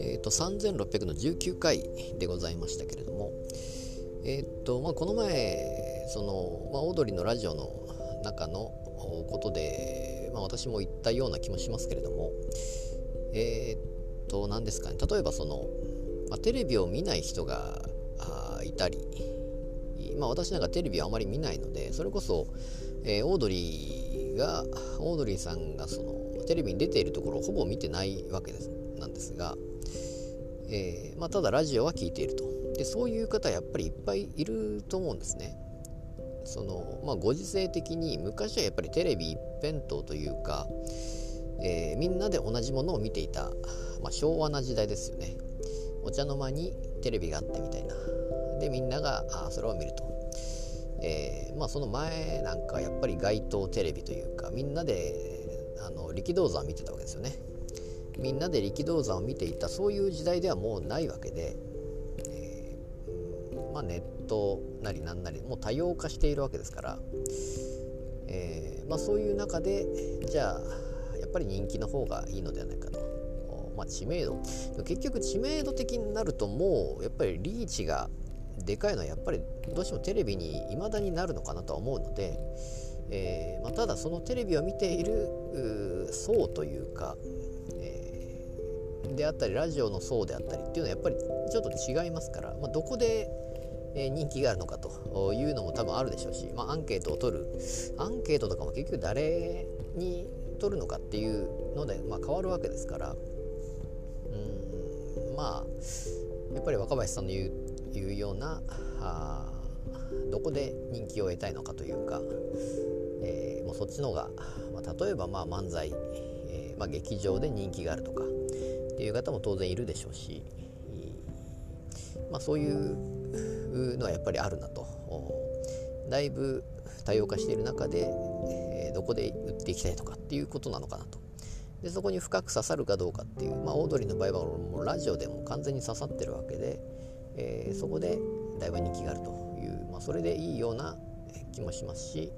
え、ー、と3600の19回でございましたけれどもえ、ー、とまあこの前その、まあ、オードリーのラジオの中のことで、まあ、私も言ったような気もしますけれどもえっ、ー、と何ですかね。例えばその、まあ、テレビを見ない人がいたりまあ私なんかテレビはあまり見ないのでそれこそ、えー、オードリーがオードリーさんがそのテレビに出ているところをほぼ見てないわけです。なんですが、えー、まあ、ただラジオは聞いていると。でそういう方やっぱりいっぱいいると思うんですね。そのまあご時世的に昔はやっぱりテレビ一辺倒というか、えー、みんなで同じものを見ていた、まあ、昭和な時代ですよね。お茶の間にテレビがあってみたいな。でみんながあそれを見ると、えー、まあその前なんかやっぱり街頭テレビというかみんなであの力道山を見てたわけですよねみんなで力道山を見ていたそういう時代ではもうないわけで、えー、まあ、ネットなりなんなりもう多様化しているわけですから、えー、まあ、そういう中でじゃあやっぱり人気の方がいいのではないかと。まあ、知名度結局知名度的になるともうやっぱりリーチがでかいのはやっぱりどうしてもテレビに未だになるのかなとは思うので、えー、まあ、ただそのテレビを見ている層というか、えー、であったりラジオの層であったりっていうのはやっぱりちょっと違いますから、まあ、どこで人気があるのかというのも多分あるでしょうし、まあ、アンケートを取るアンケートとかも結局誰に取るのかっていうので、まあ、変わるわけですからうんまあやっぱり若林さんの言ういうようなあどこで人気を得たいのかというか、えー、もうそっちの方が、まあ、例えばまあ漫才、えー、まあ、劇場で人気があるとかっていう方も当然いるでしょうし、まあ、そういうのはやっぱりあるなとだいぶ多様化している中で、えー、どこで売っていきたいとかっていうことなのかなと。でそこに深く刺さるかどうかっていう、まあ、オードリーの場合はもうラジオでも完全に刺さってるわけで、えー、そこでだいぶ人気があるという、まあ、それでいいような気もしますし、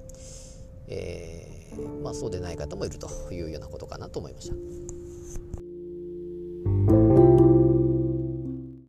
えー、まあ、そうでない方もいるというようなことかなと思いました。